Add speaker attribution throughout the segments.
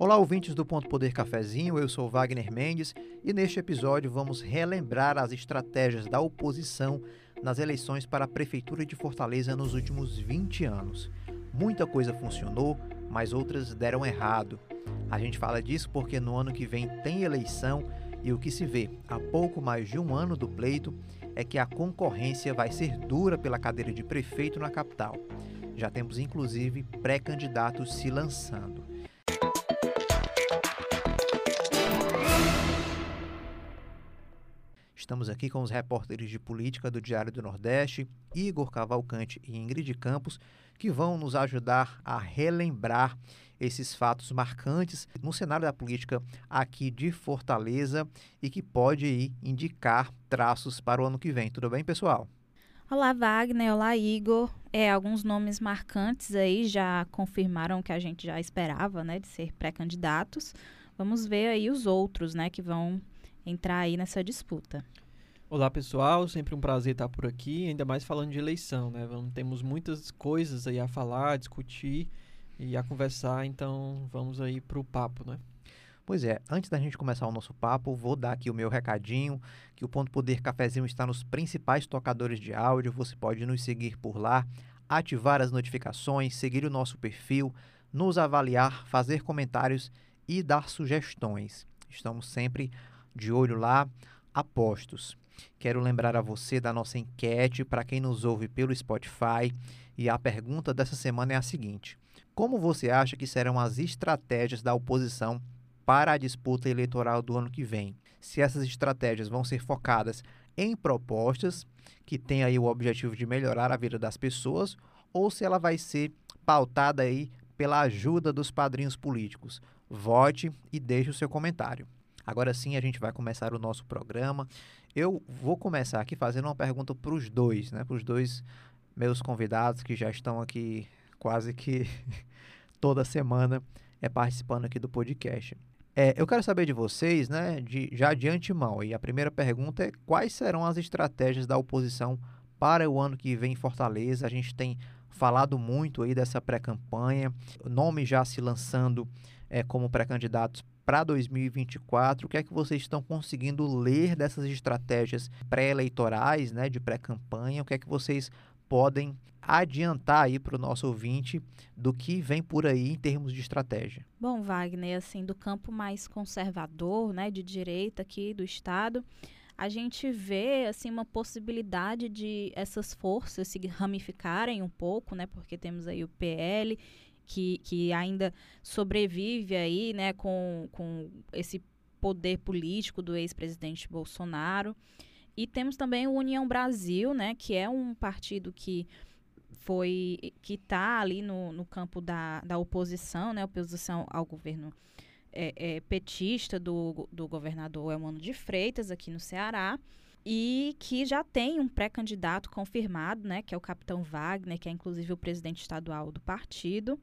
Speaker 1: Olá, ouvintes do Ponto Poder Cafezinho, eu sou Wagner Mendes e neste episódio vamos relembrar as estratégias da oposição nas eleições para a Prefeitura de Fortaleza nos últimos 20 anos. Muita coisa funcionou, mas outras deram errado. A gente fala disso porque no ano que vem tem eleição e o que se vê há pouco mais de um ano do pleito é que a concorrência vai ser dura pela cadeira de prefeito na capital. Já temos inclusive pré-candidatos se lançando. Estamos aqui com os repórteres de política do Diário do Nordeste, Igor Cavalcante e Ingrid Campos, que vão nos ajudar a relembrar esses fatos marcantes no cenário da política aqui de Fortaleza e que pode indicar traços para o ano que vem. Tudo bem, pessoal?
Speaker 2: Olá, Wagner. Olá, Igor. É, alguns nomes marcantes aí já confirmaram que a gente já esperava, né, de ser pré-candidatos. Vamos ver aí os outros, né, que vão entrar aí nessa disputa.
Speaker 3: Olá pessoal, sempre um prazer estar por aqui, ainda mais falando de eleição, né? Vamos, temos muitas coisas aí a falar, a discutir e a conversar, então vamos aí para o papo, né?
Speaker 1: Pois é, antes da gente começar o nosso papo, vou dar aqui o meu recadinho, que o Ponto Poder Cafezinho está nos principais tocadores de áudio, você pode nos seguir por lá, ativar as notificações, seguir o nosso perfil, nos avaliar, fazer comentários e dar sugestões. Estamos sempre de olho lá, apostos. Quero lembrar a você da nossa enquete para quem nos ouve pelo Spotify. E a pergunta dessa semana é a seguinte: Como você acha que serão as estratégias da oposição para a disputa eleitoral do ano que vem? Se essas estratégias vão ser focadas em propostas que têm aí o objetivo de melhorar a vida das pessoas ou se ela vai ser pautada aí pela ajuda dos padrinhos políticos. Vote e deixe o seu comentário. Agora sim a gente vai começar o nosso programa. Eu vou começar aqui fazendo uma pergunta para os dois, né? Para os dois meus convidados que já estão aqui quase que toda semana é participando aqui do podcast. É, eu quero saber de vocês, né, de, já de antemão, e a primeira pergunta é quais serão as estratégias da oposição para o ano que vem em Fortaleza? A gente tem falado muito aí dessa pré-campanha, nomes já se lançando é, como pré-candidatos para 2024, o que é que vocês estão conseguindo ler dessas estratégias pré-eleitorais, né, de pré-campanha? O que é que vocês podem adiantar aí para o nosso ouvinte do que vem por aí em termos de estratégia?
Speaker 2: Bom, Wagner, assim, do campo mais conservador, né, de direita aqui do estado, a gente vê assim uma possibilidade de essas forças se ramificarem um pouco, né, porque temos aí o PL que, que ainda sobrevive aí, né, com, com esse poder político do ex-presidente Bolsonaro. E temos também o União Brasil, né, que é um partido que foi que está ali no, no campo da, da oposição, né, oposição ao governo é, é, petista do, do governador Elmano de Freitas aqui no Ceará e que já tem um pré-candidato confirmado, né, que é o capitão Wagner, que é inclusive o presidente estadual do partido.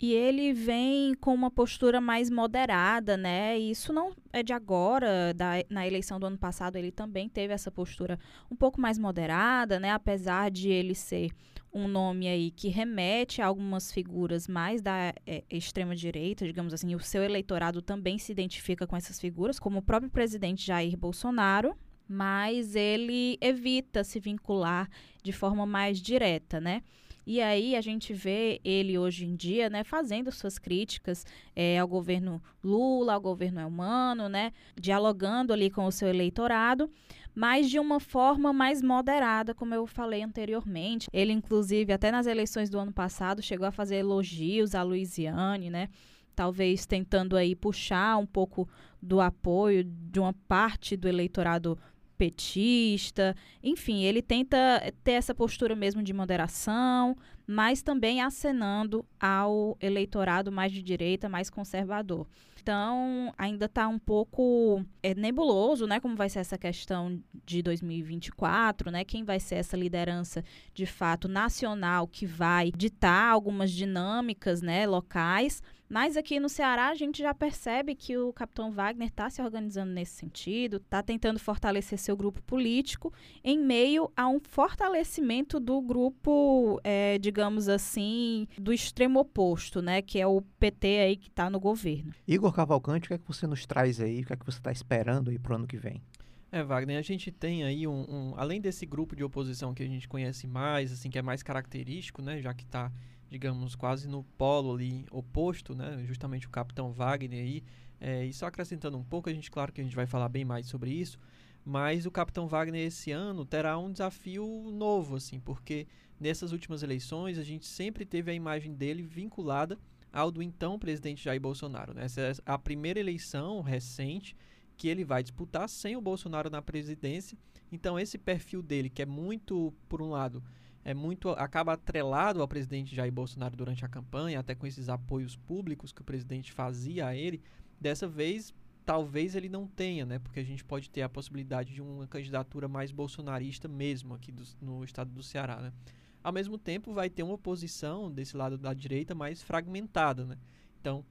Speaker 2: E ele vem com uma postura mais moderada, né? E isso não é de agora, da, na eleição do ano passado ele também teve essa postura um pouco mais moderada, né? Apesar de ele ser um nome aí que remete a algumas figuras mais da é, extrema direita, digamos assim, o seu eleitorado também se identifica com essas figuras, como o próprio presidente Jair Bolsonaro, mas ele evita se vincular de forma mais direta, né? E aí a gente vê ele hoje em dia, né, fazendo suas críticas é, ao governo Lula, ao governo Elmano, né, dialogando ali com o seu eleitorado, mas de uma forma mais moderada, como eu falei anteriormente. Ele, inclusive, até nas eleições do ano passado, chegou a fazer elogios à Luiziane, né? Talvez tentando aí puxar um pouco do apoio de uma parte do eleitorado petista, enfim, ele tenta ter essa postura mesmo de moderação, mas também acenando ao eleitorado mais de direita, mais conservador. Então, ainda está um pouco é, nebuloso, né, como vai ser essa questão de 2024, né, quem vai ser essa liderança de fato nacional que vai ditar algumas dinâmicas, né, locais, mas aqui no Ceará a gente já percebe que o capitão Wagner está se organizando nesse sentido, está tentando fortalecer seu grupo político em meio a um fortalecimento do grupo, é, digamos assim, do extremo oposto, né? Que é o PT aí que está no governo.
Speaker 1: Igor Cavalcante, o que é que você nos traz aí? O que é que você está esperando aí para o ano que vem?
Speaker 3: É, Wagner, a gente tem aí um, um, além desse grupo de oposição que a gente conhece mais, assim, que é mais característico, né, já que está, digamos, quase no polo ali oposto, né, justamente o Capitão Wagner aí, é, e só acrescentando um pouco, a gente, claro que a gente vai falar bem mais sobre isso, mas o Capitão Wagner esse ano terá um desafio novo, assim, porque nessas últimas eleições a gente sempre teve a imagem dele vinculada ao do então presidente Jair Bolsonaro. Né? Essa é a primeira eleição recente que ele vai disputar sem o Bolsonaro na presidência. Então esse perfil dele, que é muito, por um lado, é muito acaba atrelado ao presidente Jair Bolsonaro durante a campanha, até com esses apoios públicos que o presidente fazia a ele, dessa vez talvez ele não tenha, né? Porque a gente pode ter a possibilidade de uma candidatura mais bolsonarista mesmo aqui do, no estado do Ceará, né? Ao mesmo tempo, vai ter uma oposição desse lado da direita mais fragmentada, né? Então,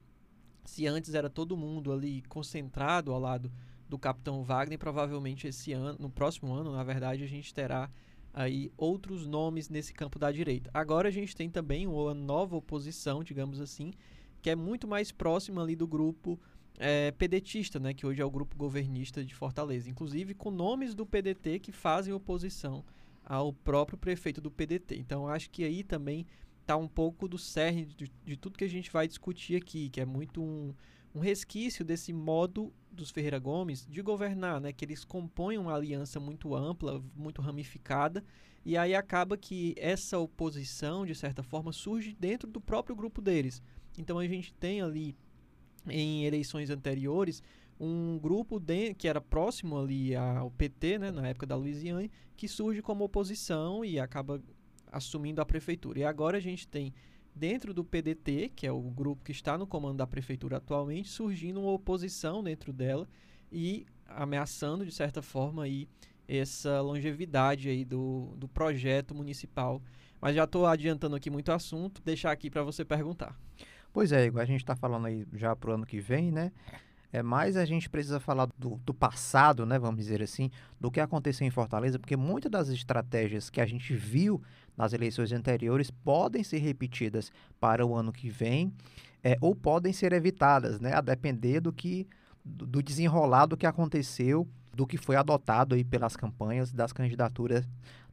Speaker 3: se antes era todo mundo ali concentrado ao lado do Capitão Wagner, provavelmente esse ano, no próximo ano, na verdade, a gente terá aí outros nomes nesse campo da direita. Agora a gente tem também uma nova oposição, digamos assim, que é muito mais próxima ali do grupo é, pedetista, né, que hoje é o grupo governista de Fortaleza, inclusive com nomes do PDT que fazem oposição ao próprio prefeito do PDT. Então acho que aí também está um pouco do cerne de, de, tudo que a gente vai discutir aqui, que é muito um, um resquício desse modo dos Ferreira Gomes de governar, né? Que eles compõem uma aliança muito ampla, muito ramificada, e aí acaba que essa oposição, de certa forma, surge dentro do próprio grupo deles. Então a gente tem ali em eleições anteriores um grupo de, que era próximo ali ao PT, né, na época da Louisiana, que surge como oposição e acaba assumindo a prefeitura. E agora a gente tem dentro do PDT, que é o grupo que está no comando da prefeitura atualmente, surgindo uma oposição dentro dela e ameaçando de certa forma aí essa longevidade aí do, do projeto municipal. Mas já estou adiantando aqui muito assunto, deixar aqui para você perguntar.
Speaker 1: Pois é, igual a gente está falando aí já para o ano que vem, né? É, mas a gente precisa falar do, do, passado, né, vamos dizer assim, do que aconteceu em Fortaleza, porque muitas das estratégias que a gente viu nas eleições anteriores podem ser repetidas para o ano que vem é, ou podem ser evitadas, né, a depender do que do desenrolado que aconteceu, do que foi adotado aí pelas campanhas das candidaturas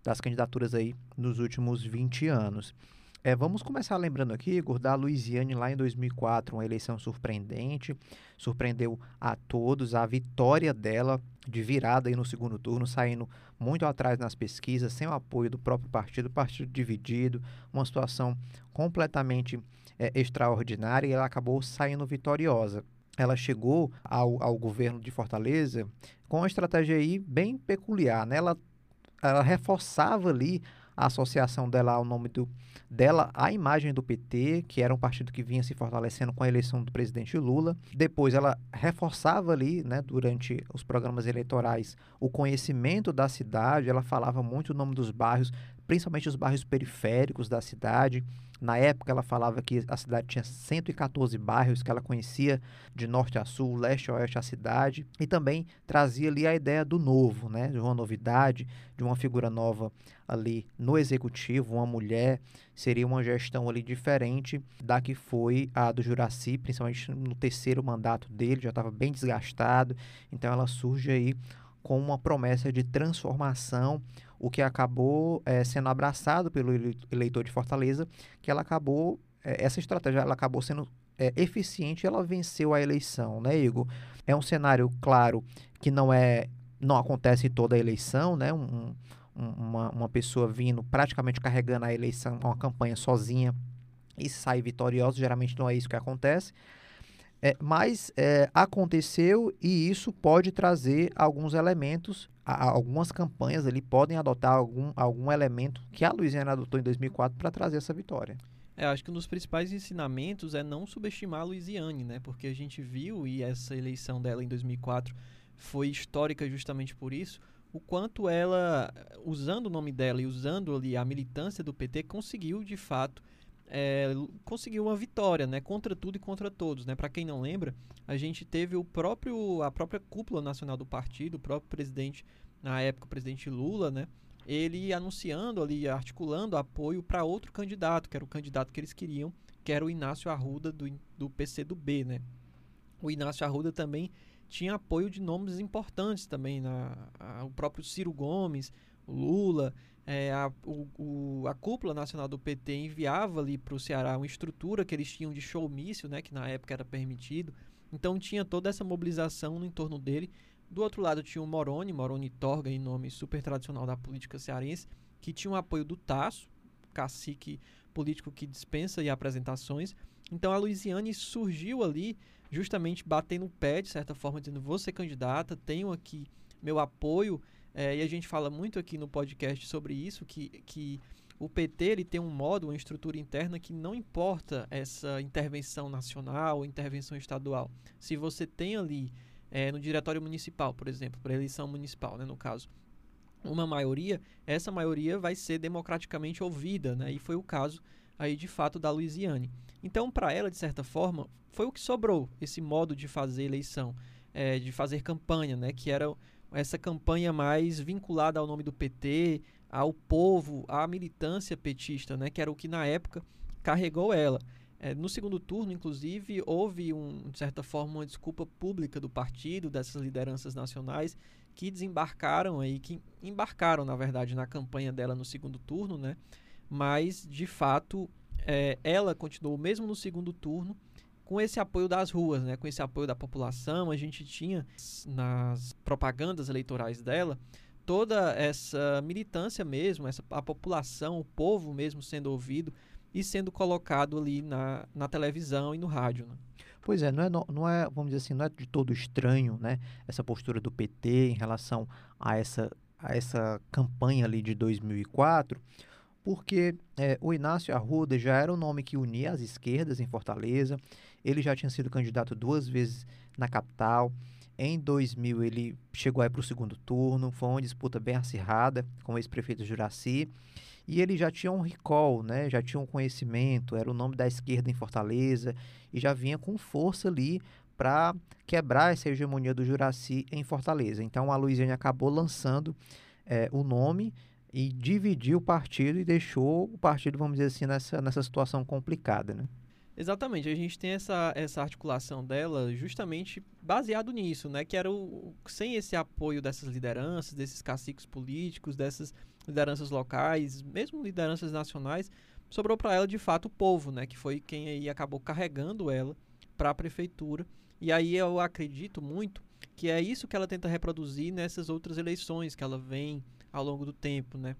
Speaker 1: das candidaturas aí nos últimos 20 anos. É, vamos começar lembrando aqui, Igor, da Louisiane lá em 2004, uma eleição surpreendente, surpreendeu a todos, a vitória dela de virada aí no segundo turno, saindo muito atrás nas pesquisas, sem o apoio do próprio partido, partido dividido, uma situação completamente é, extraordinária e ela acabou saindo vitoriosa. Ela chegou ao, ao governo de Fortaleza com uma estratégia aí bem peculiar, né? Ela, ela reforçava ali a associação dela ao nome do, dela à imagem do PT, que era um partido que vinha se fortalecendo com a eleição do presidente Lula. Depois ela reforçava ali, né, durante os programas eleitorais, o conhecimento da cidade, ela falava muito o nome dos bairros, principalmente os bairros periféricos da cidade. Na época, ela falava que a cidade tinha 114 bairros que ela conhecia de norte a sul, leste a oeste a cidade, e também trazia ali a ideia do novo, né, de uma novidade, de uma figura nova ali no executivo, uma mulher, seria uma gestão ali diferente da que foi a do Juraci, principalmente no terceiro mandato dele, já estava bem desgastado, então ela surge aí com uma promessa de transformação, o que acabou é, sendo abraçado pelo eleitor de Fortaleza, que ela acabou, é, essa estratégia ela acabou sendo é, eficiente, ela venceu a eleição, né, Igor? É um cenário, claro, que não é, não acontece toda a eleição, né? Um, uma, uma pessoa vindo praticamente carregando a eleição, uma campanha sozinha e sai vitoriosa, geralmente não é isso que acontece. É, mas é, aconteceu e isso pode trazer alguns elementos, a, algumas campanhas ali podem adotar algum, algum elemento que a Luiziana adotou em 2004 para trazer essa vitória.
Speaker 3: É, acho que um dos principais ensinamentos é não subestimar a Luiziane, né? Porque a gente viu, e essa eleição dela em 2004 foi histórica justamente por isso, o quanto ela, usando o nome dela e usando ali a militância do PT, conseguiu de fato é, conseguiu uma vitória, né, contra tudo e contra todos, né? Para quem não lembra, a gente teve o próprio a própria cúpula nacional do partido, o próprio presidente na época, o presidente Lula, né, ele anunciando ali, articulando apoio para outro candidato, que era o candidato que eles queriam, que era o Inácio Arruda do, do PCdoB, né? O Inácio Arruda também tinha apoio de nomes importantes também, na, a, o próprio Ciro Gomes, Lula, é, a, o, o, a cúpula nacional do PT enviava ali para o Ceará uma estrutura que eles tinham de showmício, né, que na época era permitido. Então tinha toda essa mobilização no entorno dele. Do outro lado tinha o Moroni, Moroni Torga, em nome super tradicional da política cearense, que tinha o apoio do Tasso, cacique político que dispensa e apresentações. Então a Luiziane surgiu ali justamente batendo o pé, de certa forma, dizendo: vou ser candidata, tenho aqui meu apoio. É, e a gente fala muito aqui no podcast sobre isso, que, que o PT ele tem um modo, uma estrutura interna que não importa essa intervenção nacional, intervenção estadual. Se você tem ali é, no diretório municipal, por exemplo, para eleição municipal, né, no caso, uma maioria, essa maioria vai ser democraticamente ouvida, né? E foi o caso aí de fato da Louisiane. Então, para ela, de certa forma, foi o que sobrou esse modo de fazer eleição, é, de fazer campanha, né? Que era essa campanha mais vinculada ao nome do PT, ao povo, à militância petista, né? Que era o que na época carregou ela. É, no segundo turno, inclusive, houve, um, de certa forma, uma desculpa pública do partido, dessas lideranças nacionais, que desembarcaram aí, que embarcaram, na verdade, na campanha dela no segundo turno, né? Mas, de fato, é, ela continuou, mesmo no segundo turno, com esse apoio das ruas, né? Com esse apoio da população, a gente tinha nas propagandas eleitorais dela toda essa militância mesmo, essa, a população, o povo mesmo sendo ouvido e sendo colocado ali na, na televisão e no rádio. Né?
Speaker 1: Pois é não, é, não é, vamos dizer assim, não é de todo estranho, né, essa postura do PT em relação a essa, a essa campanha ali de 2004, porque é, o Inácio Arruda já era um nome que unia as esquerdas em Fortaleza, ele já tinha sido candidato duas vezes na capital, em 2000 ele chegou aí para o segundo turno, foi uma disputa bem acirrada com o ex-prefeito Juraci, e ele já tinha um recall, né? Já tinha um conhecimento, era o nome da esquerda em Fortaleza e já vinha com força ali para quebrar essa hegemonia do Juraci em Fortaleza. Então a Luiziane acabou lançando é, o nome e dividiu o partido e deixou o partido, vamos dizer assim, nessa, nessa situação complicada, né?
Speaker 3: Exatamente, a gente tem essa, essa articulação dela justamente baseado nisso, né? Que era o, sem esse apoio dessas lideranças, desses caciques políticos, dessas lideranças locais, mesmo lideranças nacionais, sobrou para ela de fato o povo, né? Que foi quem aí acabou carregando ela para a prefeitura. E aí eu acredito muito que é isso que ela tenta reproduzir nessas outras eleições que ela vem ao longo do tempo, né?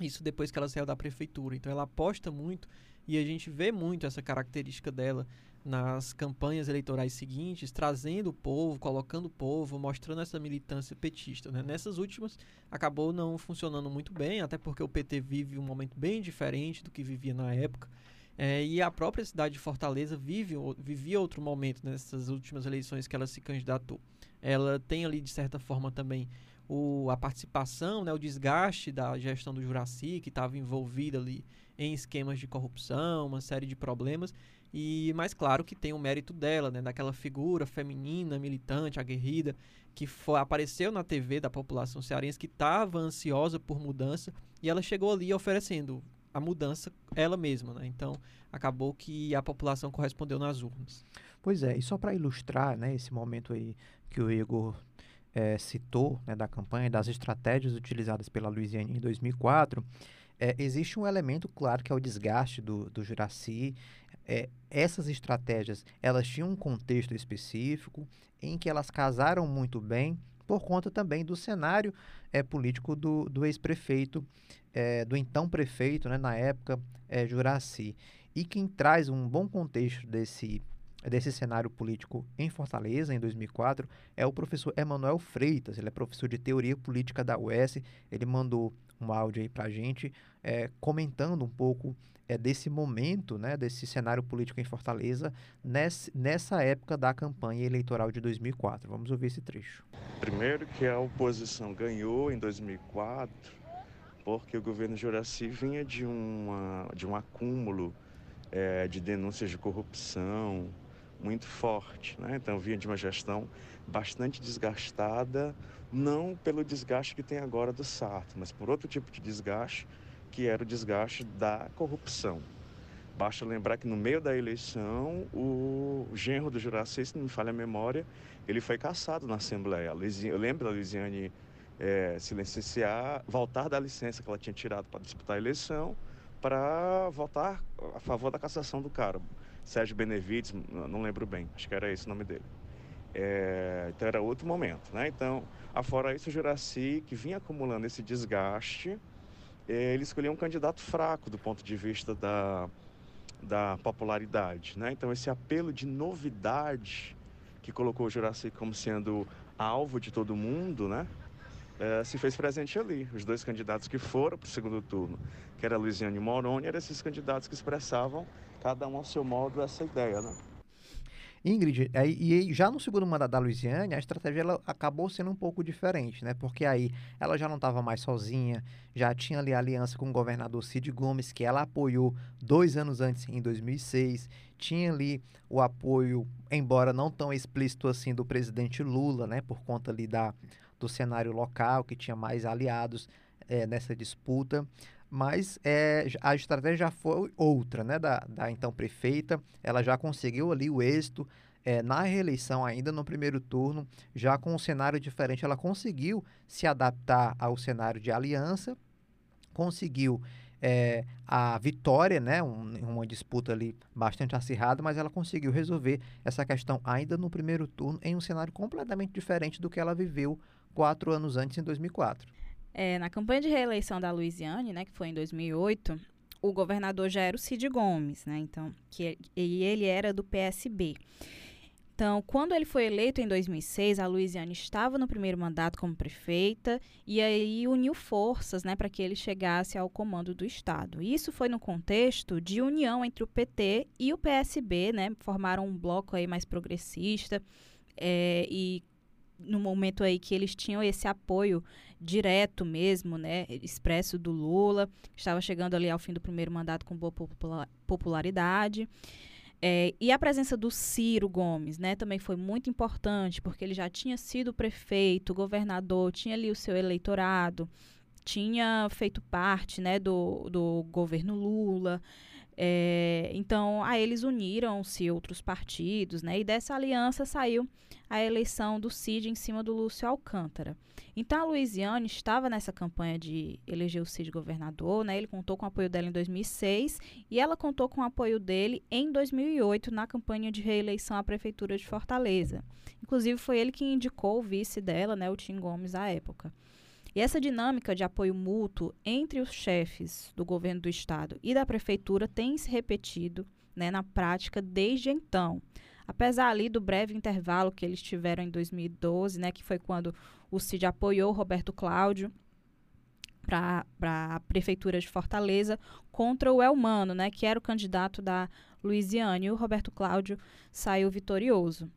Speaker 3: Isso depois que ela saiu da prefeitura. Então ela aposta muito e a gente vê muito essa característica dela nas campanhas eleitorais seguintes, trazendo o povo, colocando o povo, mostrando essa militância petista. Né? Nessas últimas, acabou não funcionando muito bem, até porque o PT vive um momento bem diferente do que vivia na época. É, e a própria cidade de Fortaleza vive, vivia outro momento nessas últimas eleições que ela se candidatou. Ela tem ali, de certa forma, também o, a participação, né, o desgaste da gestão do Juraci, que estava envolvida ali em esquemas de corrupção, uma série de problemas. E mais claro que tem o mérito dela, né, daquela figura feminina, militante, aguerrida, que foi, apareceu na TV da população cearense, que estava ansiosa por mudança, e ela chegou ali oferecendo a mudança ela mesma, né? Então, acabou que a população correspondeu nas urnas.
Speaker 1: Pois é, e só para ilustrar, né, esse momento aí que o Igor é, citou, né, da campanha, das estratégias utilizadas pela Luiziane em 2004, é, existe um elemento claro que é o desgaste do, do Juraci. É, essas estratégias elas tinham um contexto específico em que elas casaram muito bem por conta também do cenário é, político do, do ex-prefeito, é, do então prefeito, né, na época, é, Juraci. E quem traz um bom contexto desse, desse cenário político em Fortaleza, em 2004, é o professor Emanuel Freitas. Ele é professor de Teoria Política da UES. Ele mandou um áudio aí para a gente, é, comentando um pouco é, desse momento, né, desse cenário político em Fortaleza, nesse, nessa época da campanha eleitoral de 2004. Vamos ouvir esse trecho.
Speaker 4: Primeiro que a oposição ganhou em 2004, porque o governo Juraci vinha de, uma, de um acúmulo é, de denúncias de corrupção, muito forte. Né? Então, vinha de uma gestão bastante desgastada, não pelo desgaste que tem agora do Sarto, mas por outro tipo de desgaste, que era o desgaste da corrupção. Basta lembrar que no meio da eleição, o genro do Juraci, se não me falha a memória, ele foi caçado na Assembleia. Eu lembro da Luiziane é, se licenciar, voltar da licença que ela tinha tirado para disputar a eleição, para votar a favor da cassação do cara. Sérgio Benevides, não lembro bem, acho que era esse o nome dele. É, então era outro momento, né? Então, afora isso, o Juraci, que vinha acumulando esse desgaste, ele escolheu um candidato fraco do ponto de vista da, da popularidade, né? Então, esse apelo de novidade que colocou o Juraci como sendo alvo de todo mundo, né? É, se fez presente ali. Os dois candidatos que foram para o segundo turno, que era Luiziane Moroni, eram esses candidatos que expressavam, cada um ao seu modo, essa ideia, né?
Speaker 1: Ingrid, e já no segundo mandato da Luiziane, a estratégia ela acabou sendo um pouco diferente, né? Porque aí ela já não estava mais sozinha, já tinha ali aliança com o governador Cid Gomes, que ela apoiou dois anos antes, em 2006. Tinha ali o apoio, embora não tão explícito assim, do presidente Lula, né? Por conta ali da, do cenário local, que tinha mais aliados é, nessa disputa mas é, a estratégia já foi outra, né, da, da então prefeita, ela já conseguiu ali o êxito é, na reeleição ainda no primeiro turno, já com um cenário diferente, ela conseguiu se adaptar ao cenário de aliança, conseguiu é, a vitória, né, um, uma disputa ali bastante acirrada, mas ela conseguiu resolver essa questão ainda no primeiro turno em um cenário completamente diferente do que ela viveu quatro anos antes, em 2004.
Speaker 2: É, na campanha de reeleição da Louisiane, né, que foi em 2008, o governador já era o Cid Gomes, né? Então, que e ele era do PSB. Então, quando ele foi eleito em 2006, a Louisiane estava no primeiro mandato como prefeita e aí uniu forças, né, para que ele chegasse ao comando do estado. Isso foi no contexto de união entre o PT e o PSB, né? Formaram um bloco aí mais progressista é, e no momento aí que eles tinham esse apoio direto mesmo, né, expresso do Lula, estava chegando ali ao fim do primeiro mandato com boa popularidade. É, e a presença do Ciro Gomes, né, também foi muito importante, porque ele já tinha sido prefeito, governador, tinha ali o seu eleitorado, tinha feito parte, né, do, do governo Lula. É, então, a eles uniram-se outros partidos, né? E dessa aliança saiu a eleição do Cid em cima do Lúcio Alcântara. Então, a Louisiane estava nessa campanha de eleger o Cid governador, né? Ele contou com o apoio dela em 2006 e ela contou com o apoio dele em 2008 na campanha de reeleição à prefeitura de Fortaleza. Inclusive, foi ele que indicou o vice dela, né? O Tim Gomes, à época. E essa dinâmica de apoio mútuo entre os chefes do governo do estado e da prefeitura tem se repetido né, na prática desde então. Apesar ali do breve intervalo que eles tiveram em 2012, né, que foi quando o CID apoiou Roberto Cláudio para a prefeitura de Fortaleza contra o Elmano, né, que era o candidato da Luiziane, e o Roberto Cláudio saiu vitorioso.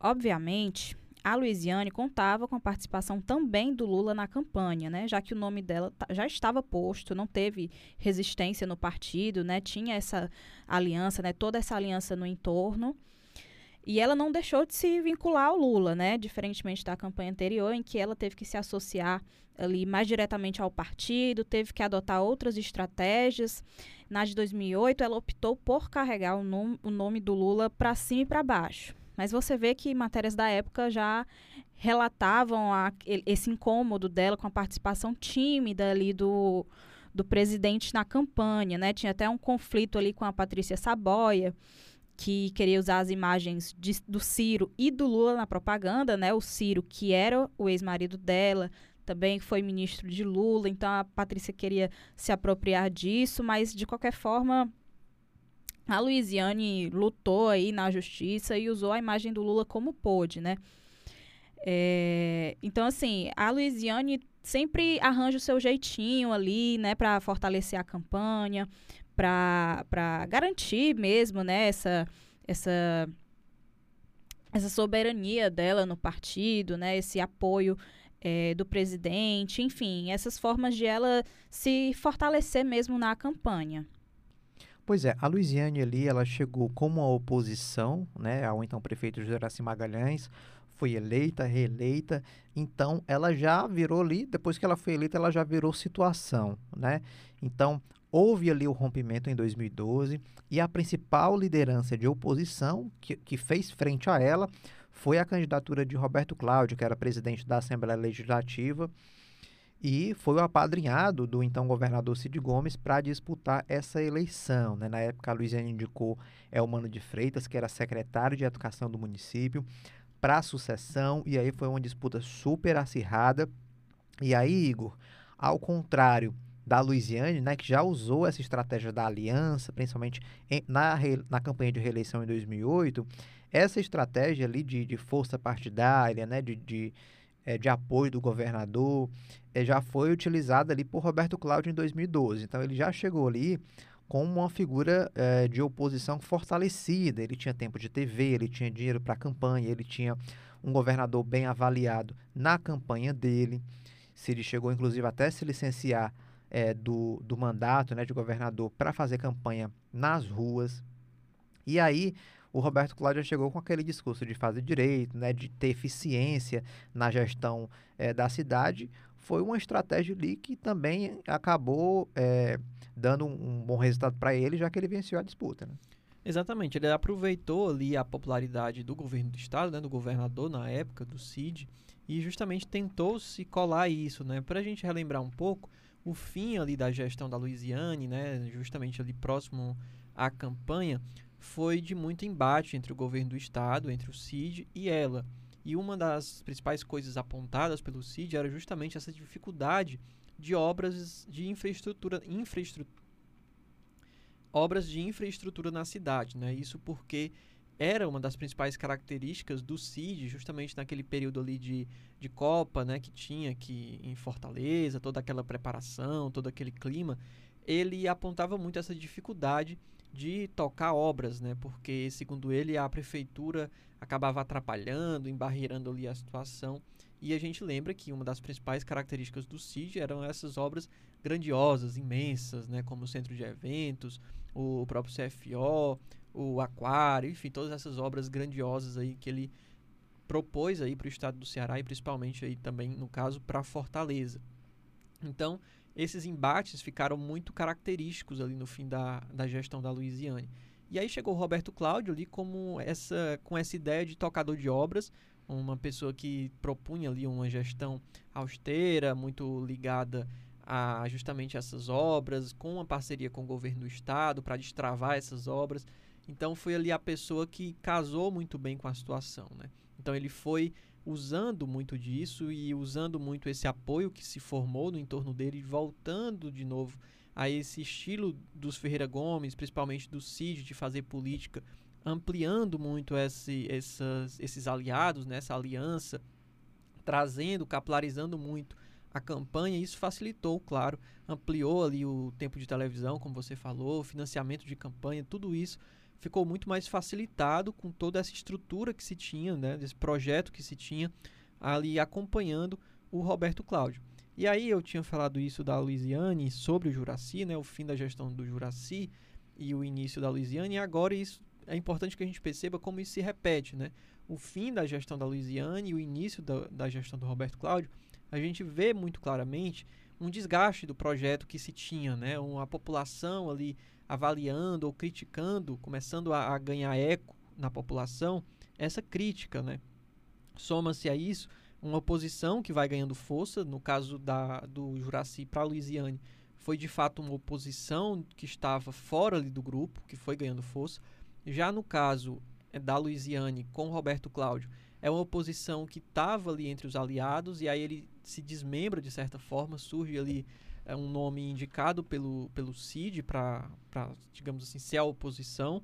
Speaker 2: Obviamente, a Luiziane contava com a participação também do Lula na campanha, né? Já que o nome dela já estava posto, não teve resistência no partido, né? Tinha essa aliança, né? Toda essa aliança no entorno. E ela não deixou de se vincular ao Lula, né? Diferentemente da campanha anterior, em que ela teve que se associar ali mais diretamente ao partido, teve que adotar outras estratégias. Na de 2008, ela optou por carregar o, nom o nome do Lula para cima e para baixo. Mas você vê que matérias da época já relatavam a, esse incômodo dela com a participação tímida ali do, do presidente na campanha, né? Tinha até um conflito ali com a Patrícia Saboia, que queria usar as imagens de, do Ciro e do Lula na propaganda, né? O Ciro, que era o ex-marido dela, também foi ministro de Lula, então a Patrícia queria se apropriar disso, mas de qualquer forma a Luiziane lutou aí na justiça e usou a imagem do Lula como pôde, né? É, então, assim, a Luiziane sempre arranja o seu jeitinho ali, né, para fortalecer a campanha, para garantir mesmo, né, essa, essa, essa soberania dela no partido, né, esse apoio é, do presidente, enfim, essas formas de ela se fortalecer mesmo na campanha.
Speaker 1: Pois é, a Luiziane ali, ela chegou como a oposição, né, ao então prefeito Juraci Magalhães, foi eleita, reeleita, então ela já virou ali, depois que ela foi eleita, ela já virou situação, né? Então, houve ali o rompimento em 2012 e a principal liderança de oposição que, que fez frente a ela foi a candidatura de Roberto Cláudio, que era presidente da Assembleia Legislativa, e foi o apadrinhado do então governador Cid Gomes para disputar essa eleição. Né? Na época, a Luiziane indicou Elmano de Freitas, que era secretário de Educação do município, para a sucessão, e aí foi uma disputa super acirrada. E aí, Igor, ao contrário da Luiziane, né, que já usou essa estratégia da aliança, principalmente em, na, na campanha de reeleição em 2008, essa estratégia ali de, de força partidária, né, de, de, é, de apoio do governador, é, já foi utilizada ali por Roberto Cláudio em 2012. Então ele já chegou ali como uma figura é, de oposição fortalecida. Ele tinha tempo de TV, ele tinha dinheiro para campanha, ele tinha um governador bem avaliado na campanha dele. Se ele chegou, inclusive, até se licenciar é, do, do mandato né, de governador para fazer campanha nas ruas. E aí o Roberto Cláudio chegou com aquele discurso de fazer direito, né, de ter eficiência na gestão é, da cidade. Foi uma estratégia ali que também acabou é, dando um, bom resultado para ele, já que ele venceu a disputa. Né?
Speaker 3: Exatamente, ele aproveitou ali a popularidade do governo do estado, né, do governador na época, do CID, e justamente tentou se colar isso, né? Para a gente relembrar um pouco, o fim ali da gestão da Louisiane, né, justamente ali próximo à campanha, foi de muito embate entre o governo do estado, entre o CID e ela. E uma das principais coisas apontadas pelo CID era justamente essa dificuldade de obras de infraestrutura, obras de infraestrutura na cidade, né? Isso porque era uma das principais características do CID, justamente naquele período ali de, de Copa, né, que tinha aqui em Fortaleza, toda aquela preparação, todo aquele clima, ele apontava muito essa dificuldade de tocar obras, né? Porque, segundo ele, a prefeitura acabava atrapalhando, embarreirando ali a situação. E a gente lembra que uma das principais características do CID eram essas obras grandiosas, imensas, né? Como o centro de eventos, o próprio CFO, o aquário, enfim, todas essas obras grandiosas aí que ele propôs aí para o estado do Ceará e principalmente aí também no caso para Fortaleza. Então, esses embates ficaram muito característicos ali no fim da, da gestão da Louisiane. E aí chegou o Roberto Cláudio ali como essa, com essa ideia de tocador de obras, uma pessoa que propunha ali uma gestão austera, muito ligada a justamente essas obras, com uma parceria com o governo do estado para destravar essas obras. Então foi ali a pessoa que casou muito bem com a situação, né? Então ele foi usando muito disso e usando muito esse apoio que se formou no entorno dele, voltando de novo a esse estilo dos Ferreira Gomes, principalmente do Cid, de fazer política, ampliando muito esse, essas, esses aliados, né, essa aliança, trazendo, capilarizando muito a campanha. Isso facilitou, claro, ampliou ali o tempo de televisão, como você falou, financiamento de campanha, tudo isso ficou muito mais facilitado com toda essa estrutura que se tinha, né, desse projeto que se tinha ali acompanhando o Roberto Cláudio. E aí eu tinha falado isso da Luiziane sobre o Juraci, né, o fim da gestão do Juraci e o início da Luiziane, e agora isso é importante que a gente perceba como isso se repete, né? O fim da gestão da Luiziane e o início da, da gestão do Roberto Cláudio, a gente vê muito claramente um desgaste do projeto que se tinha, né? Uma população ali avaliando ou criticando, começando a, a ganhar eco na população, essa crítica, né? Soma-se a isso uma oposição que vai ganhando força, no caso da, do Juraci para Louisiane, foi de fato uma oposição que estava fora ali do grupo, que foi ganhando força. Já no caso é, da Louisiane com Roberto Cláudio, é uma oposição que estava ali entre os aliados e aí ele se desmembra de certa forma, surge ali é um nome indicado pelo, pelo CID para, digamos assim, ser a oposição,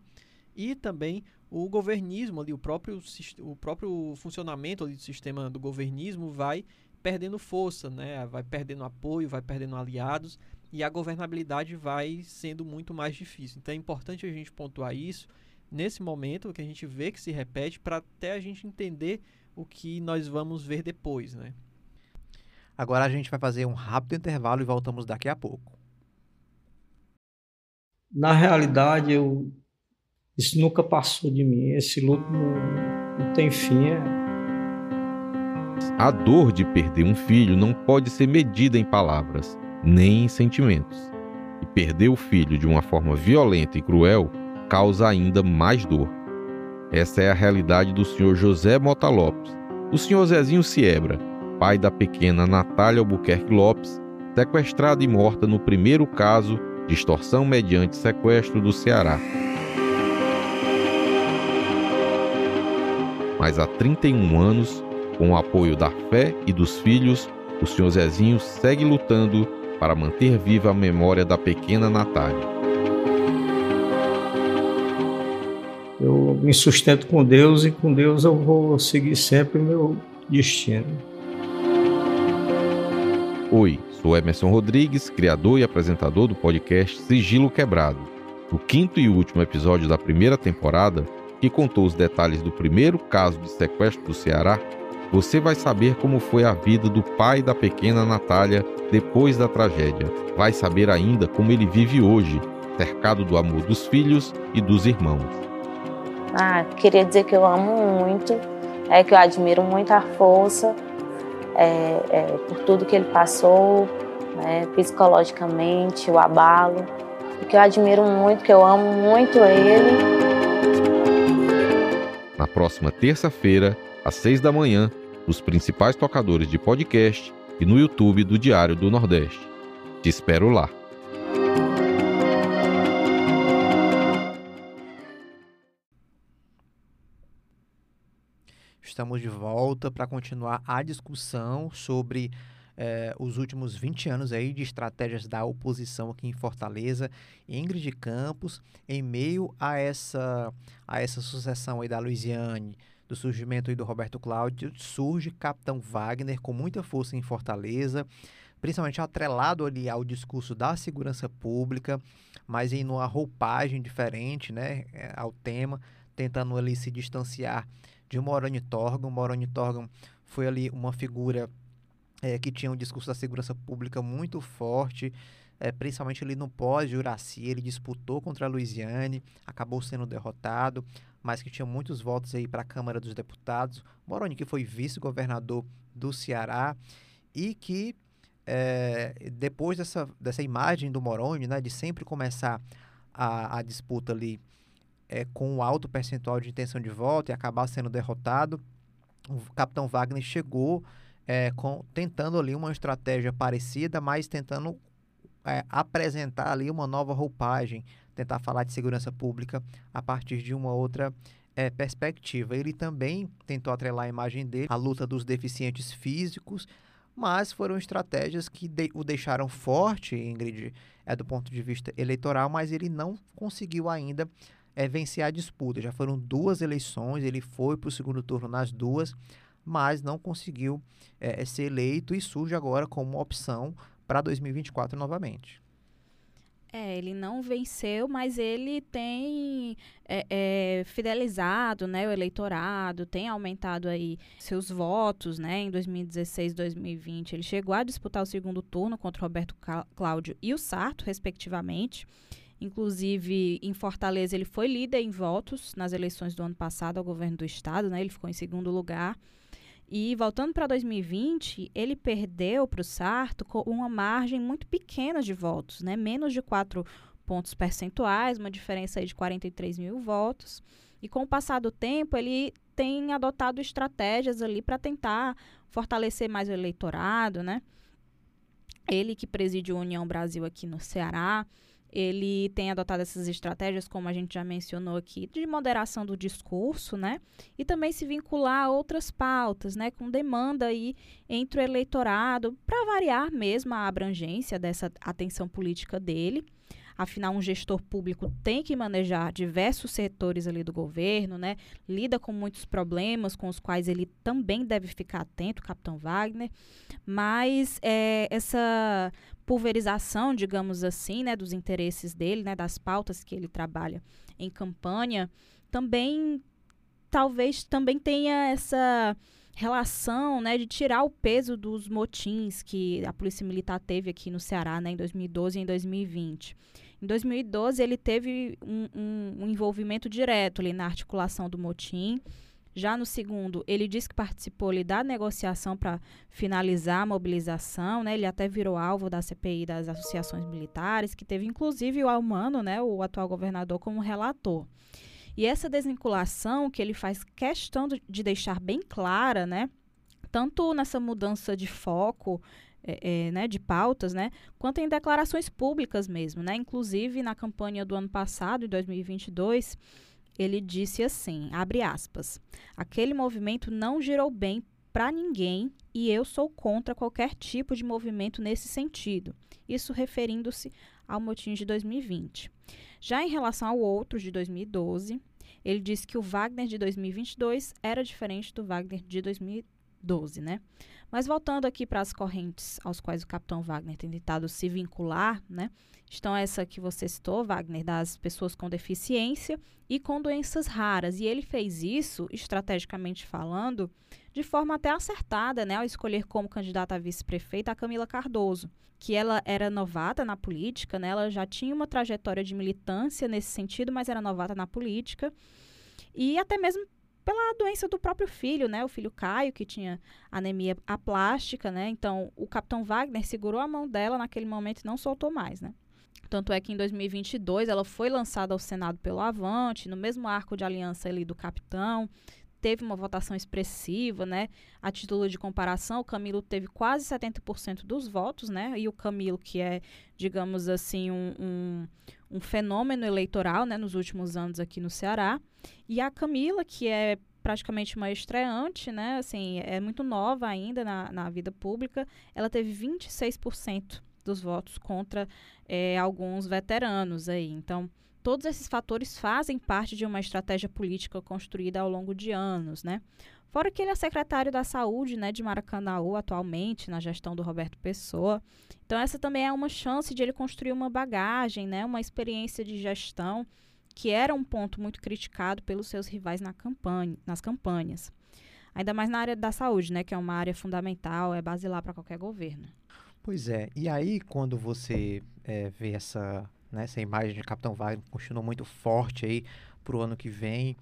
Speaker 3: e também o governismo ali, o próprio, o próprio funcionamento ali do sistema do governismo vai perdendo força, né? vai perdendo apoio, vai perdendo aliados, e a governabilidade vai sendo muito mais difícil. Então é importante a gente pontuar isso nesse momento que a gente vê que se repete para até a gente entender o que nós vamos ver depois, né?
Speaker 1: Agora a gente vai fazer um rápido intervalo e voltamos daqui a pouco.
Speaker 5: na realidade, eu, isso nunca passou de mim. Esse luto não, não tem fim. É...
Speaker 6: A dor de perder um filho não pode ser medida em palavras, nem em sentimentos. E perder o filho de uma forma violenta e cruel causa ainda mais dor. Essa é a realidade do senhor José Mota Lopes, o senhor Zezinho Siebra, pai da pequena Natália Albuquerque Lopes, sequestrada e morta no primeiro caso de extorsão mediante sequestro do Ceará. Mas há 31 anos, com o apoio da fé e dos filhos, o senhor Zezinho segue lutando para manter viva a memória da pequena Natália.
Speaker 5: Eu me sustento com Deus e com Deus eu vou seguir sempre meu destino.
Speaker 6: Oi, sou Emerson Rodrigues, criador e apresentador do podcast Sigilo Quebrado. No quinto e último episódio da primeira temporada, que contou os detalhes do primeiro caso de sequestro do Ceará, você vai saber como foi a vida do pai da pequena Natália depois da tragédia. Vai saber ainda como ele vive hoje, cercado do amor dos filhos e dos irmãos.
Speaker 7: Ah, queria dizer que eu amo muito, é que eu admiro muito a força é, é, por tudo que ele passou, né, psicologicamente, o abalo, e que eu admiro muito, que eu amo muito ele.
Speaker 6: Na próxima terça-feira, às seis da manhã, nos principais tocadores de podcast e no YouTube do Diário do Nordeste. Te espero lá.
Speaker 1: Estamos de volta para continuar a discussão sobre eh, os últimos 20 anos aí de estratégias da oposição aqui em Fortaleza. Ingrid Campos, em meio a essa, a essa sucessão aí da Luiziane, do surgimento aí do Roberto Cláudio, surge Capitão Wagner com muita força em Fortaleza, principalmente atrelado ali ao discurso da segurança pública, mas em uma roupagem diferente, né, eh, ao tema, tentando ali se distanciar de Moroni Torgon. Moroni Torgon foi ali uma figura é, que tinha um discurso da segurança pública muito forte, é, principalmente ali no pós-Juraci, ele disputou contra a Luiziane, acabou sendo derrotado, mas que tinha muitos votos aí para a Câmara dos Deputados. Moroni, que foi vice-governador do Ceará e que é, depois dessa, dessa imagem do Moroni, né, de sempre começar a, a disputa ali é, com um alto percentual de intenção de voto e acabar sendo derrotado, o capitão Wagner chegou é, com, tentando ali uma estratégia parecida, mas tentando é, apresentar ali uma nova roupagem, tentar falar de segurança pública a partir de uma outra é, perspectiva. Ele também tentou atrelar a imagem dele à luta dos deficientes físicos, mas foram estratégias que de, o deixaram forte, Ingrid, é, do ponto de vista eleitoral, mas ele não conseguiu ainda é, vencer a disputa. Já foram duas eleições, ele foi para o segundo turno nas duas, mas não conseguiu é, ser eleito e surge agora como opção para 2024 novamente.
Speaker 2: É, ele não venceu, mas ele tem é, é, fidelizado né, o eleitorado, tem aumentado aí seus votos né, em 2016 e 2020. Ele chegou a disputar o segundo turno contra Roberto Cláudio e o Sarto, respectivamente. Inclusive, em Fortaleza, ele foi líder em votos nas eleições do ano passado ao governo do estado, né? Ele ficou em segundo lugar. E voltando para 2020, ele perdeu para o Sarto com uma margem muito pequena de votos, né? Menos de 4 pontos percentuais, uma diferença de 43 mil votos. E com o passar do tempo, ele tem adotado estratégias ali para tentar fortalecer mais o eleitorado, né? Ele que preside a União Brasil aqui no Ceará, ele tem adotado essas estratégias, como a gente já mencionou aqui, de moderação do discurso, né? E também se vincular a outras pautas, né? Com demanda aí entre o eleitorado, para variar mesmo a abrangência dessa atenção política dele. Afinal, um gestor público tem que manejar diversos setores ali do governo, né? Lida com muitos problemas com os quais ele também deve ficar atento, Capitão Wagner. Mas é, essa pulverização, digamos assim, né, dos interesses dele, né, das pautas que ele trabalha em campanha, também talvez também tenha essa relação, né, de tirar o peso dos motins que a Polícia Militar teve aqui no Ceará, né, em 2012 e em 2020. Em 2012, ele teve um, um, um envolvimento direto ali na articulação do motim. Já no segundo, ele disse que participou ali da negociação para finalizar a mobilização, né? Ele até virou alvo da CPI das associações militares, que teve inclusive o Almano, né, o atual governador, como relator. E essa desvinculação que ele faz questão de deixar bem clara, né, tanto nessa mudança de foco é, é, né, de pautas, né, quanto em declarações públicas mesmo, né, inclusive na campanha do ano passado, em 2022, ele disse assim, abre aspas, aquele movimento não girou bem para ninguém e eu sou contra qualquer tipo de movimento nesse sentido. Isso referindo-se ao motim de 2020. Já em relação ao outro de 2012, ele disse que o Wagner de 2022 era diferente do Wagner de 2012, né? Mas voltando aqui para as correntes aos quais o capitão Wagner tem tentado se vincular, né? Estão essa que você citou, Wagner, das pessoas com deficiência e com doenças raras. E ele fez isso, estrategicamente falando, de forma até acertada, né, ao escolher como candidata a vice-prefeita a Camila Cardoso, que ela era novata na política, né, ela já tinha uma trajetória de militância nesse sentido, mas era novata na política. E até mesmo pela doença do próprio filho, né? O filho Caio, que tinha anemia aplástica, né? Então, o capitão Wagner segurou a mão dela naquele momento e não soltou mais, né? Tanto é que em 2022 ela foi lançada ao Senado pelo Avante, no mesmo arco de aliança ali do capitão. Teve uma votação expressiva, né? A título de comparação, o Camilo teve quase 70% dos votos, né? E o Camilo, que é, digamos assim, um, um, um fenômeno eleitoral, né? Nos últimos anos aqui no Ceará. E a Camila, que é praticamente uma estreante, né? Assim, é muito nova ainda na, na vida pública. Ela teve 26% dos votos contra é, alguns veteranos aí. Então, todos esses fatores fazem parte de uma estratégia política construída ao longo de anos, né? Fora que ele é secretário da Saúde, né, de Maracanaú atualmente, na gestão do Roberto Pessoa. Então essa também é uma chance de ele construir uma bagagem, né, uma experiência de gestão que era um ponto muito criticado pelos seus rivais na campanha, nas campanhas. Ainda mais na área da saúde, né, que é uma área fundamental, é basilar para qualquer governo.
Speaker 1: Pois é, e aí quando você é, vê essa, né, essa imagem de Capitão Wagner continua muito forte aí para o ano que vem,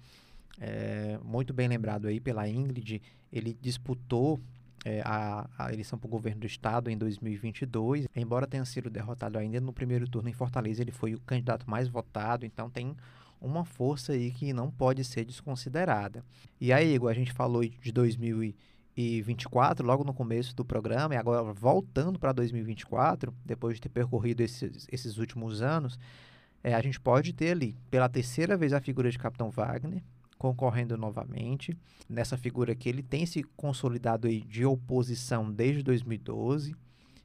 Speaker 1: é, muito bem lembrado aí pela Ingrid, ele disputou é, a, a, eleição para o governo do estado em 2022. Embora tenha sido derrotado ainda no primeiro turno em Fortaleza, ele foi o candidato mais votado, então tem uma força aí que não pode ser desconsiderada. E aí, Igor, a gente falou de 2022 2024, logo no começo do programa, e agora voltando para 2024, depois de ter percorrido esses, esses últimos anos, é, a gente pode ter ali, pela terceira vez, a figura de Capitão Wagner concorrendo novamente. Nessa figura que ele tem se consolidado aí de oposição desde 2012,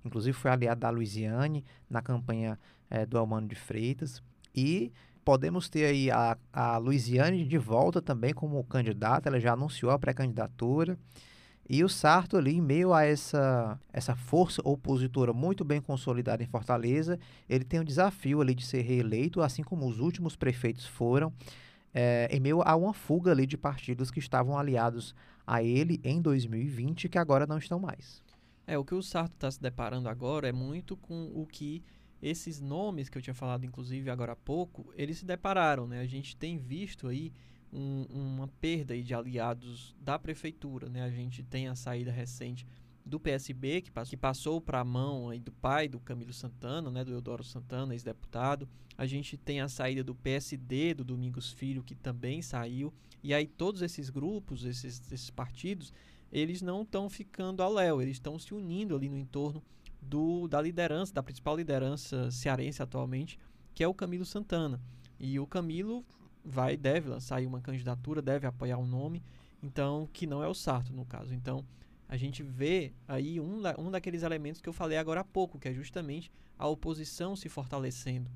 Speaker 1: inclusive foi aliado da Luiziane na campanha é, do Almano de Freitas. E podemos ter aí a, a Luiziane de volta também como candidata, ela já anunciou a pré-candidatura. E o Sarto ali, em meio a essa, essa força opositora muito bem consolidada em Fortaleza, ele tem o desafio ali de ser reeleito, assim como os últimos prefeitos foram, é, em meio a uma fuga ali de partidos que estavam aliados a ele em 2020 que agora não estão mais.
Speaker 3: É, o que o Sarto está se deparando agora é muito com o que esses nomes que eu tinha falado, inclusive, agora há pouco, eles se depararam, né? A gente tem visto aí um, uma perda de aliados da prefeitura. Né? A gente tem a saída recente do PSB, que, que passou para a mão aí do pai do Camilo Santana, né, do Eudoro Santana, ex-deputado. A gente tem a saída do PSD, do Domingos Filho, que também saiu. E aí todos esses grupos, esses, esses partidos, eles não estão ficando ao léu, eles estão se unindo ali no entorno do, da liderança, da principal liderança cearense atualmente, que é o Camilo Santana. E o Camilo vai deve lançar uma candidatura, deve apoiar um nome, então que não é o Sarto no caso. Então a gente vê aí um, um daqueles elementos que eu falei agora há pouco, que é justamente a oposição se fortalecendo.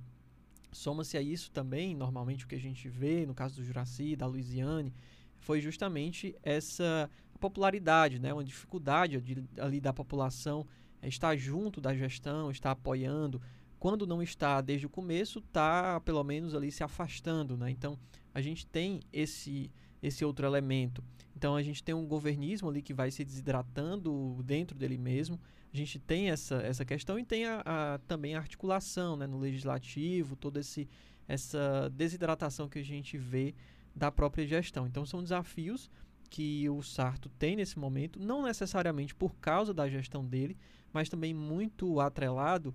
Speaker 3: Soma-se a isso também, normalmente o que a gente vê no caso do Juraci, da Luiziane, foi justamente essa popularidade, né, uma dificuldade de, ali da população é, estar junto da gestão, estar apoiando, quando não está desde o começo, está pelo menos ali se afastando, né? Então a gente tem esse esse outro elemento. Então a gente tem um governismo ali que vai se desidratando dentro dele mesmo. A gente tem essa, essa questão e tem a, a também a articulação né, no legislativo, toda esse, essa desidratação que a gente vê da própria gestão. Então são desafios que o Sarto tem nesse momento, não necessariamente por causa da gestão dele, mas também muito atrelado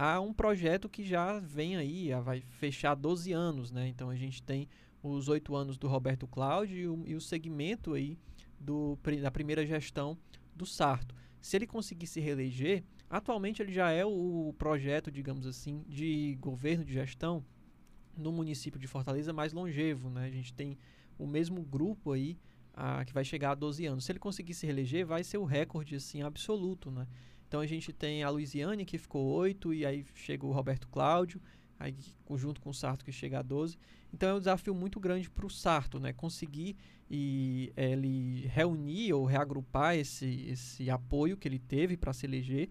Speaker 3: a um projeto que já vem aí, vai fechar 12 anos, né? Então a gente tem os oito anos do Roberto Cláudio e o, e o segmento aí do, da primeira gestão do Sarto. Se ele conseguir se reeleger, atualmente ele já é o projeto, digamos assim, de governo de gestão no município de Fortaleza mais longevo, né? A gente tem o mesmo grupo aí a, que vai chegar a 12 anos. Se ele conseguir se reeleger, vai ser o recorde assim absoluto, né? Então a gente tem a Luiziane que ficou 8 e aí chega o Roberto Cláudio, aí junto com o Sarto que chega a 12. Então é um desafio muito grande para o Sarto, né? Conseguir e ele reunir ou reagrupar esse, esse apoio que ele teve para se eleger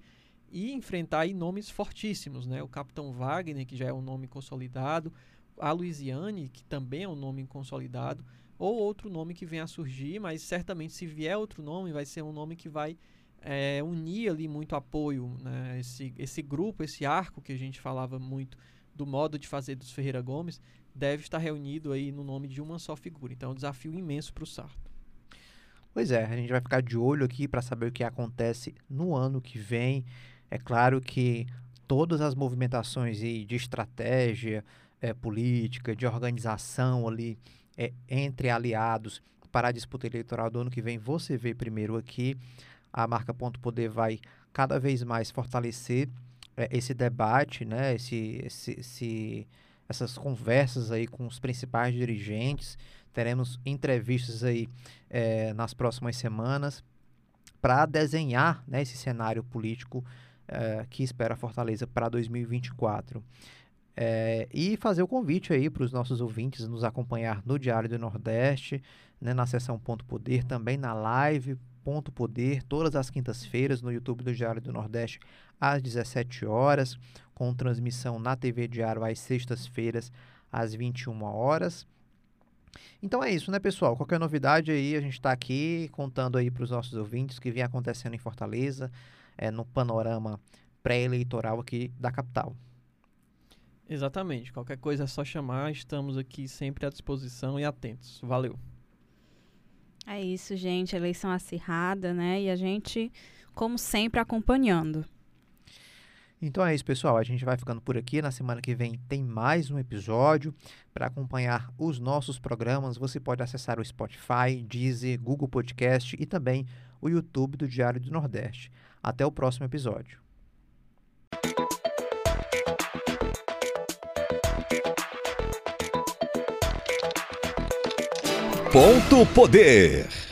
Speaker 3: e enfrentar aí nomes fortíssimos, né? O Capitão Wagner, que já é um nome consolidado, a Luiziane, que também é um nome consolidado, ou outro nome que venha a surgir, mas certamente se vier outro nome, vai ser um nome que vai é, unir ali muito apoio, né? Esse, esse grupo, esse arco que a gente falava muito do modo de fazer dos Ferreira Gomes, deve estar reunido aí no nome de uma só figura. Então é um desafio imenso para o Sarto.
Speaker 1: Pois é, a gente vai ficar de olho aqui para saber o que acontece no ano que vem. É claro que todas as movimentações de estratégia é, política, de organização ali é, entre aliados para a disputa eleitoral do ano que vem, você vê primeiro aqui. A marca Ponto Poder vai cada vez mais fortalecer é, esse debate, né, esse, esse, esse, essas conversas aí com os principais dirigentes. Teremos entrevistas aí é, nas próximas semanas para desenhar né, esse cenário político é, que espera Fortaleza para 2024. É, e fazer o convite aí para os nossos ouvintes nos acompanhar no Diário do Nordeste, né, na seção Ponto Poder, também na live Ponto Poder, todas as quintas-feiras no YouTube do Diário do Nordeste, às 17 horas, com transmissão na TV Diário às sextas-feiras, às 21 horas. Então é isso, né, pessoal? Qualquer novidade aí, a gente está aqui contando aí para os nossos ouvintes o que vem acontecendo em Fortaleza, é, no panorama pré-eleitoral aqui da capital.
Speaker 3: Exatamente. Qualquer coisa é só chamar. Estamos aqui sempre à disposição e atentos. Valeu.
Speaker 2: É isso, gente. Eleição acirrada, né? E a gente, como sempre, acompanhando.
Speaker 1: Então é isso, pessoal. A gente vai ficando por aqui. Na semana que vem tem mais um episódio. Para acompanhar os nossos programas, você pode acessar o Spotify, Deezer, Google Podcast e também o YouTube do Diário do Nordeste. Até o próximo episódio.
Speaker 8: Ponto Poder.